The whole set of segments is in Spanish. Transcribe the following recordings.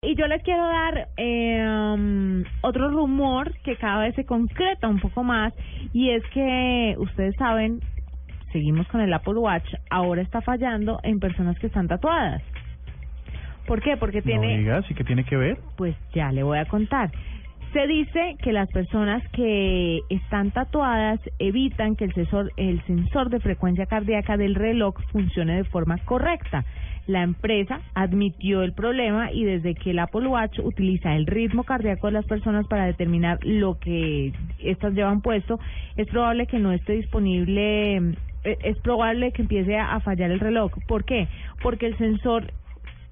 Y yo les quiero dar eh, otro rumor que cada vez se concreta un poco más y es que ustedes saben, seguimos con el Apple Watch, ahora está fallando en personas que están tatuadas. ¿Por qué? Porque tiene... No digas, ¿y qué tiene que ver? Pues ya le voy a contar. Se dice que las personas que están tatuadas evitan que el sensor, el sensor de frecuencia cardíaca del reloj funcione de forma correcta. La empresa admitió el problema y desde que el Apple Watch utiliza el ritmo cardíaco de las personas para determinar lo que estas llevan puesto, es probable que no esté disponible, eh, es probable que empiece a fallar el reloj. ¿Por qué? Porque el sensor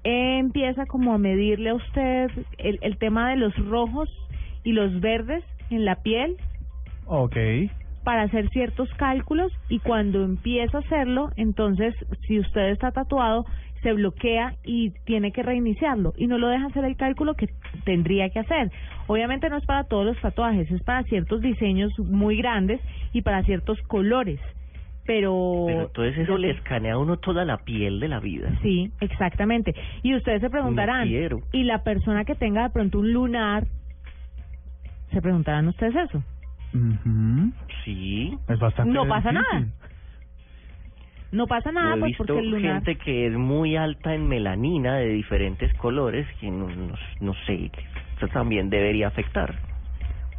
empieza como a medirle a usted el, el tema de los rojos y los verdes en la piel Ok. para hacer ciertos cálculos y cuando empieza a hacerlo, entonces si usted está tatuado, se bloquea y tiene que reiniciarlo y no lo deja hacer el cálculo que tendría que hacer. Obviamente no es para todos los tatuajes, es para ciertos diseños muy grandes y para ciertos colores. Pero, Pero entonces eso le escanea a uno toda la piel de la vida. Sí, exactamente. Y ustedes se preguntarán, No. ¿y la persona que tenga de pronto un lunar? Se preguntarán ustedes eso. Ujú. Sí. Es bastante No pasa nada. No pasa nada, he pues visto porque el lunar... gente que es muy alta en melanina de diferentes colores que no, no, no sé, eso también debería afectar.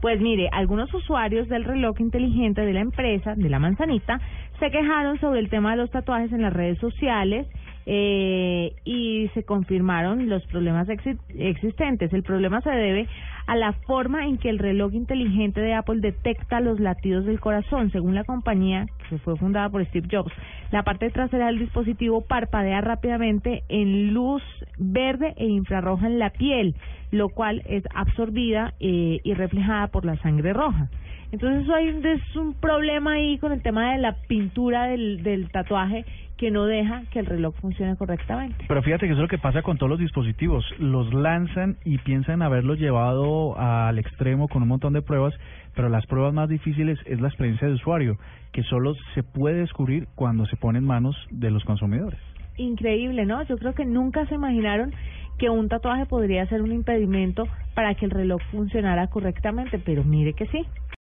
Pues mire, algunos usuarios del reloj inteligente de la empresa, de la manzanita, se quejaron sobre el tema de los tatuajes en las redes sociales eh, y se confirmaron los problemas exi- existentes. El problema se debe a la forma en que el reloj inteligente de Apple detecta los latidos del corazón. Según la compañía, que fue fundada por Steve Jobs, la parte trasera del dispositivo parpadea rápidamente en luz verde e infrarroja en la piel, lo cual es absorbida eh, y reflejada por la sangre roja. Entonces eso hay un, es un problema ahí con el tema de la pintura del, del tatuaje que no deja que el reloj funcione correctamente. Pero fíjate que eso es lo que pasa con todos los dispositivos. Los lanzan y piensan haberlos llevado al extremo con un montón de pruebas, pero las pruebas más difíciles es la experiencia de usuario, que solo se puede descubrir cuando se pone en manos de los consumidores. Increíble, ¿no? Yo creo que nunca se imaginaron que un tatuaje podría ser un impedimento para que el reloj funcionara correctamente, pero mire que sí.